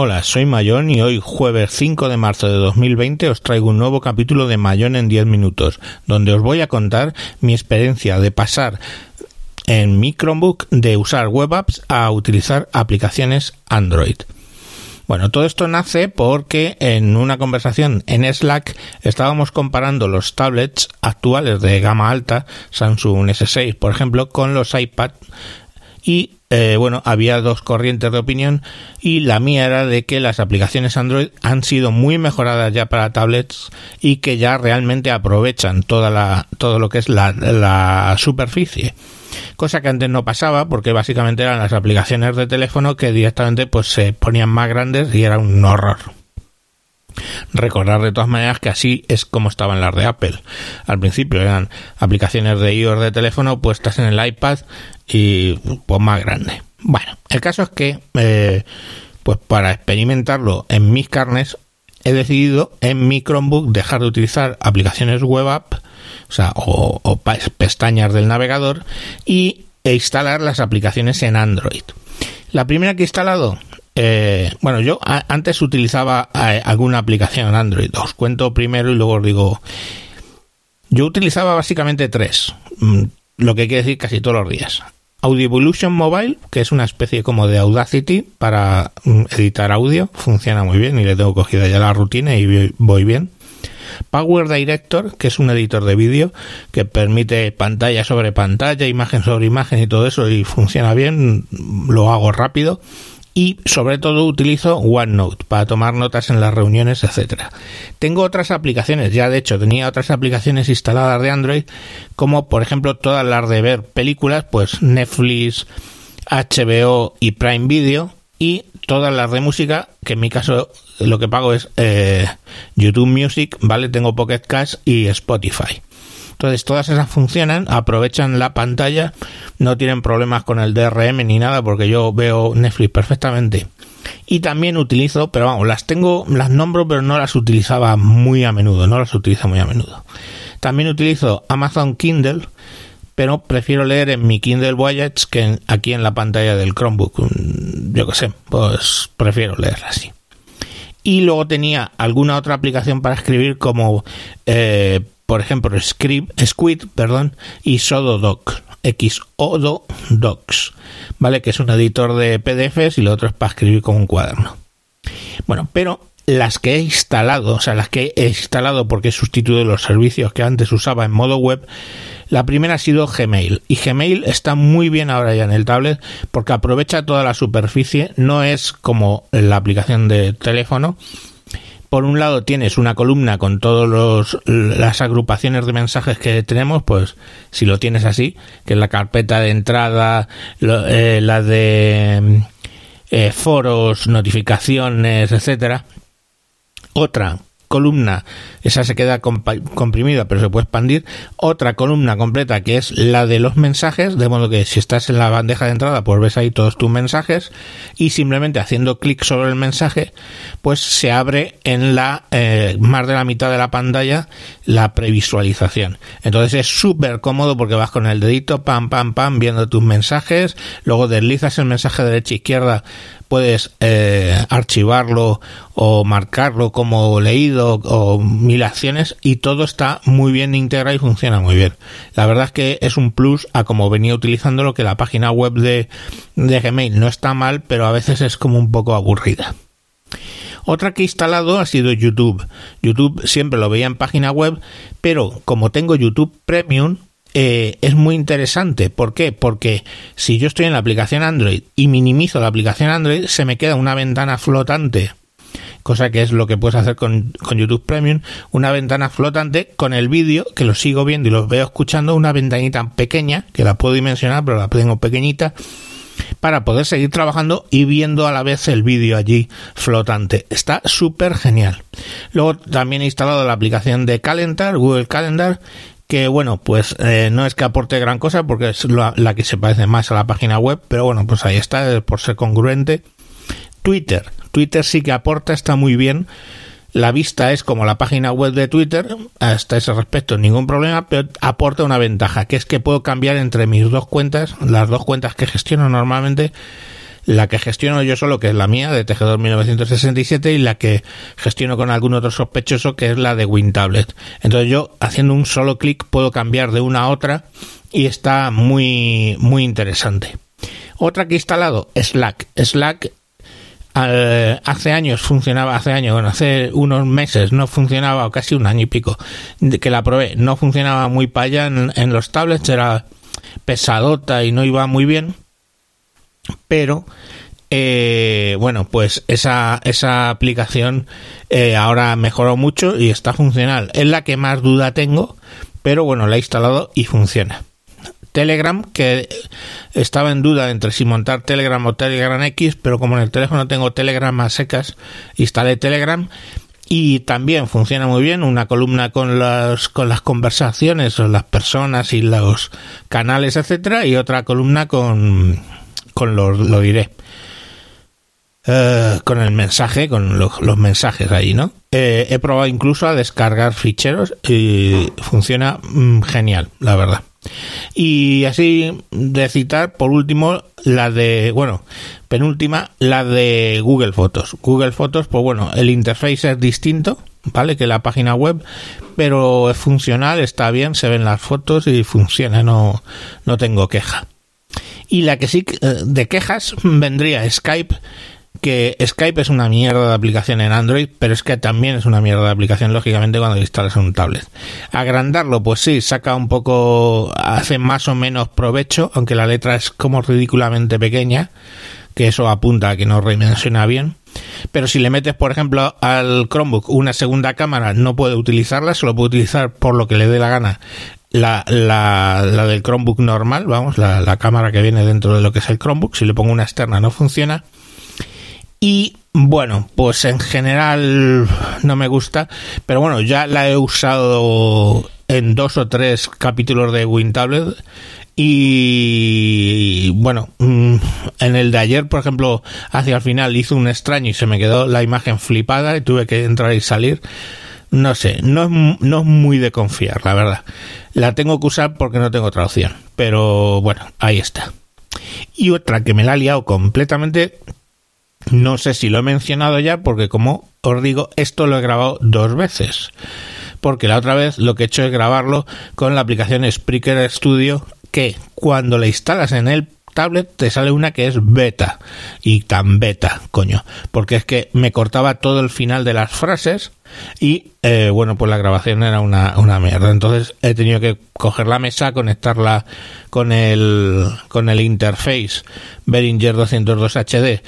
Hola, soy Mayón y hoy jueves 5 de marzo de 2020 os traigo un nuevo capítulo de Mayón en 10 minutos, donde os voy a contar mi experiencia de pasar en mi Chromebook de usar web apps a utilizar aplicaciones Android. Bueno, todo esto nace porque en una conversación en Slack estábamos comparando los tablets actuales de gama alta, Samsung S6 por ejemplo, con los iPad y eh, bueno, había dos corrientes de opinión y la mía era de que las aplicaciones Android han sido muy mejoradas ya para tablets y que ya realmente aprovechan toda la, todo lo que es la, la superficie cosa que antes no pasaba porque básicamente eran las aplicaciones de teléfono que directamente pues se ponían más grandes y era un horror. Recordar de todas maneras que así es como estaban las de Apple. Al principio eran aplicaciones de iOS de teléfono puestas en el iPad y pues más grande. Bueno, el caso es que eh, pues para experimentarlo en mis carnes he decidido en mi Chromebook dejar de utilizar aplicaciones web app, o o, pestañas del navegador y e instalar las aplicaciones en Android. La primera que he instalado, eh, bueno, yo antes utilizaba eh, alguna aplicación Android. Os cuento primero y luego os digo. Yo utilizaba básicamente tres, mm, lo que quiere decir casi todos los días. Audio Evolution Mobile, que es una especie como de Audacity para mm, editar audio, funciona muy bien y le tengo cogida ya la rutina y voy bien. Power Director, que es un editor de vídeo que permite pantalla sobre pantalla, imagen sobre imagen y todo eso y funciona bien, lo hago rápido y sobre todo utilizo OneNote para tomar notas en las reuniones, etcétera. Tengo otras aplicaciones, ya de hecho tenía otras aplicaciones instaladas de Android, como por ejemplo todas las de ver películas, pues Netflix, HBO y Prime Video y todas las de música, que en mi caso lo que pago es eh, YouTube Music, ¿vale? Tengo Pocket Cash y Spotify. Entonces todas esas funcionan, aprovechan la pantalla, no tienen problemas con el DRM ni nada porque yo veo Netflix perfectamente. Y también utilizo, pero vamos, las tengo, las nombro pero no las utilizaba muy a menudo, no las utilizo muy a menudo. También utilizo Amazon Kindle, pero prefiero leer en mi Kindle Voyage que aquí en la pantalla del Chromebook. Mm, yo qué sé, pues prefiero leerla así. Y luego tenía alguna otra aplicación para escribir como eh, por ejemplo, Squid, perdón, y Sododoc, Xododocs, ¿vale? Que es un editor de PDFs y lo otro es para escribir con un cuaderno. Bueno, pero las que he instalado, o sea, las que he instalado porque he sustituido los servicios que antes usaba en modo web, la primera ha sido Gmail. Y Gmail está muy bien ahora ya en el tablet porque aprovecha toda la superficie, no es como la aplicación de teléfono, por un lado tienes una columna con todas las agrupaciones de mensajes que tenemos, pues si lo tienes así, que es la carpeta de entrada, eh, la de eh, foros, notificaciones, etcétera. Otra columna, esa se queda comprimida pero se puede expandir, otra columna completa que es la de los mensajes, de modo que si estás en la bandeja de entrada pues ves ahí todos tus mensajes y simplemente haciendo clic sobre el mensaje pues se abre en la eh, más de la mitad de la pantalla la previsualización. Entonces es súper cómodo porque vas con el dedito pam pam pam viendo tus mensajes, luego deslizas el mensaje de derecha a izquierda puedes eh, archivarlo o marcarlo como leído o mil acciones y todo está muy bien integrado y funciona muy bien. La verdad es que es un plus a como venía utilizando lo que la página web de, de Gmail no está mal, pero a veces es como un poco aburrida. Otra que he instalado ha sido YouTube. YouTube siempre lo veía en página web, pero como tengo YouTube Premium, eh, es muy interesante. ¿Por qué? Porque si yo estoy en la aplicación Android y minimizo la aplicación Android, se me queda una ventana flotante. Cosa que es lo que puedes hacer con, YouTube Premium, una ventana flotante con el vídeo, que lo sigo viendo y lo veo escuchando, una ventanita pequeña, que la puedo dimensionar, pero la tengo pequeñita, para poder seguir trabajando y viendo a la vez el vídeo allí flotante. Está súper genial. Luego también he instalado la aplicación de Calendar, Google Calendar, que bueno, pues eh, no es que aporte gran cosa porque es la, que se parece más a la página web, pero bueno, pues ahí está, eh, por ser congruente. Twitter, Twitter sí que aporta, está muy bien. La vista es como la página web de Twitter, hasta ese respecto ningún problema, pero aporta una ventaja, que es que puedo cambiar entre mis dos cuentas, las dos cuentas que gestiono normalmente, la que gestiono yo solo, que es la mía, de Tejedor 1967, y la que gestiono con algún otro sospechoso, que es la de WinTablet. Entonces yo, haciendo un solo clic, puedo cambiar de una a otra y está muy, muy interesante. Otra que he instalado, Slack. Slack hace años funcionaba, hace años, bueno, hace unos meses no funcionaba, o casi un año y pico, que la probé, no funcionaba muy para allá en, los tablets, era pesadota y no iba muy bien, pero eh, bueno, pues esa, esa aplicación eh, ahora mejoró mucho y está funcional. Es la que más duda tengo, pero bueno, la he instalado y funciona. Telegram, que estaba en duda entre si montar Telegram o Telegram X, pero como en el teléfono tengo Telegram a secas, instalé Telegram y también funciona muy bien, una columna con las, con las conversaciones o las personas y los canales, etcétera, y otra columna con, con los, lo diré. Eh, con el mensaje, con los mensajes ahí, ¿no? Eh, he probado incluso a descargar ficheros y funciona mm, genial, la verdad. Y así de citar, por último, la de, bueno, penúltima, la de Google Fotos. Google Fotos, pues bueno, el interface es distinto, ¿vale? Que la página web, pero es funcional, está bien, se ven las fotos y funciona, no, no tengo queja. Y la que sí, eh, de quejas, vendría Skype, que Skype es una mierda de aplicación en Android, pero es que también es una mierda de aplicación, lógicamente, cuando instalas un tablet. Agrandarlo, pues sí, saca un poco, hace más o menos provecho, aunque la letra es como ridículamente pequeña, que eso apunta a que no redimensiona bien. Pero si le metes, por ejemplo, al Chromebook una segunda cámara, no puede utilizarla, solo puede utilizar por lo que le dé la gana la, la, del Chromebook normal, vamos, la, la cámara que viene dentro de lo que es el Chromebook. Si le pongo una externa no funciona. Y bueno, pues en general no me gusta, pero bueno, ya la he usado en dos o tres capítulos de WinTablet y bueno, mm, en el de ayer, por ejemplo, hacia el final hizo un extraño y se me quedó la imagen flipada y tuve que entrar y salir. No sé, no es, no es muy de confiar, la verdad. La tengo que usar porque no tengo otra opción. Pero bueno, ahí está. Y otra que me la ha liado completamente no sé si lo he mencionado ya porque como os digo, esto lo he grabado dos veces. Porque la otra vez lo que he hecho es grabarlo con la aplicación Spreaker Studio que cuando la instalas en el tablet te sale una que es beta y tan beta, coño, porque es que me cortaba todo el final de las frases y eh, bueno, pues la grabación era una, una mierda. Entonces he tenido que coger la mesa, conectarla con el con el interface Behringer 202 HD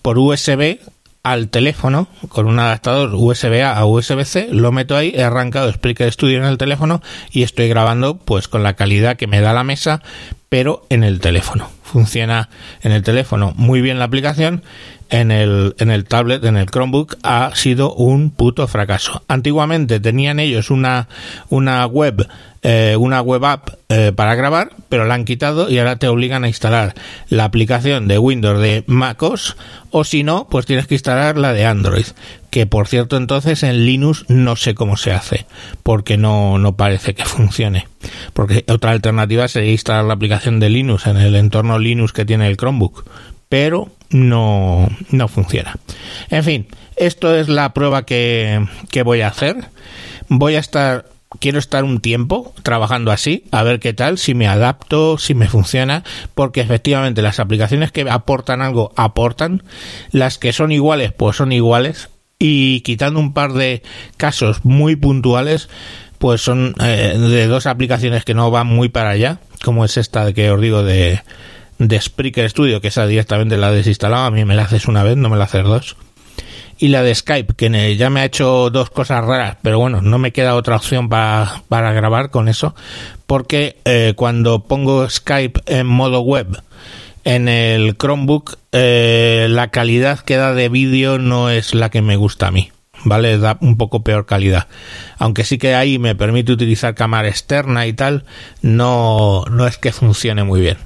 por USB al teléfono con un adaptador USB-A a USB-C, lo meto ahí, he arrancado Spreaker Studio en el teléfono y estoy grabando pues con la calidad que me da la mesa, pero en el teléfono. Funciona en el teléfono muy bien la aplicación, en el, en el tablet, en el Chromebook, ha sido un puto fracaso. Antiguamente tenían ellos una, una web eh, una web app eh, para grabar, pero la han quitado y ahora te obligan a instalar la aplicación de Windows de MacOS o si no, pues tienes que instalar la de Android, que por cierto entonces en Linux no sé cómo se hace, porque no, no parece que funcione. Porque otra alternativa sería instalar la aplicación de Linux en el entorno Linux que tiene el Chromebook, pero no, no funciona. En fin, esto es la prueba que, que voy a hacer. Voy a estar quiero estar un tiempo trabajando así, a ver qué tal, si me adapto, si me funciona, porque efectivamente las aplicaciones que aportan algo aportan, las que son iguales, pues son iguales, y quitando un par de casos muy puntuales, pues son eh, de dos aplicaciones que no van muy para allá, como es esta que os digo de, de Spreaker Studio, que esa directamente la he desinstalado, a mí me la haces una vez, no me la haces dos y la de Skype, que ya me ha hecho dos cosas raras, pero bueno, no me queda otra opción para, grabar con eso, porque eh, cuando pongo Skype en modo web en el Chromebook, eh, la calidad que da de vídeo no es la que me gusta a mí. ¿Vale? Da un poco peor calidad. Aunque sí que ahí me permite utilizar cámara externa y tal, no, no es que funcione muy bien.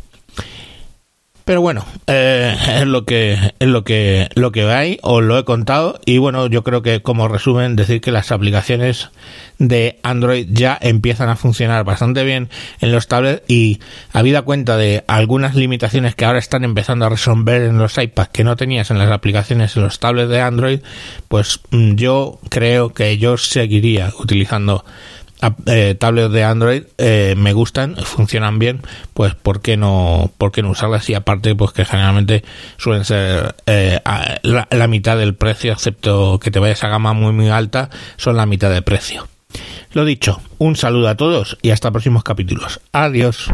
Pero bueno, eh, es lo que es lo que lo que hay, os lo he contado. Y bueno, yo creo que como resumen decir que las aplicaciones de Android ya empiezan a funcionar bastante bien en los tablets. Y habida cuenta de algunas limitaciones que ahora están empezando a resolver en los iPads que no tenías en las aplicaciones en los tablets de Android, pues mm, yo creo que yo seguiría utilizando eh, tablets de Android eh, me gustan, funcionan bien, pues ¿por qué no, por qué no usarlas? Y aparte, pues que generalmente suelen ser eh, la, la, mitad del precio, excepto que te vayas a gama muy muy alta, son la mitad de precio. Lo dicho, un saludo a todos y hasta próximos capítulos. Adiós.